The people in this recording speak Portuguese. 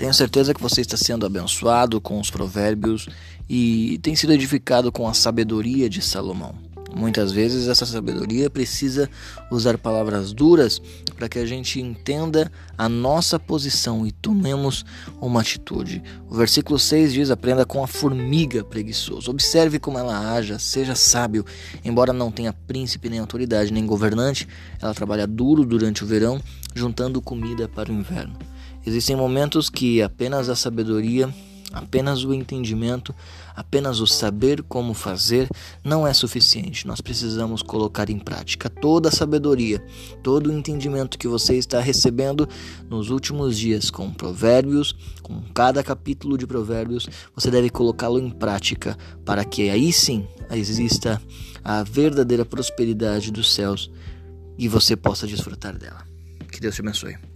Tenho certeza que você está sendo abençoado com os provérbios e tem sido edificado com a sabedoria de Salomão. Muitas vezes essa sabedoria precisa usar palavras duras para que a gente entenda a nossa posição e tomemos uma atitude. O versículo 6 diz: Aprenda com a formiga preguiçoso. Observe como ela haja, seja sábio. Embora não tenha príncipe, nem autoridade, nem governante, ela trabalha duro durante o verão, juntando comida para o inverno. Existem momentos que apenas a sabedoria Apenas o entendimento, apenas o saber como fazer não é suficiente. Nós precisamos colocar em prática toda a sabedoria, todo o entendimento que você está recebendo nos últimos dias com Provérbios, com cada capítulo de Provérbios, você deve colocá-lo em prática para que aí sim exista a verdadeira prosperidade dos céus e você possa desfrutar dela. Que Deus te abençoe.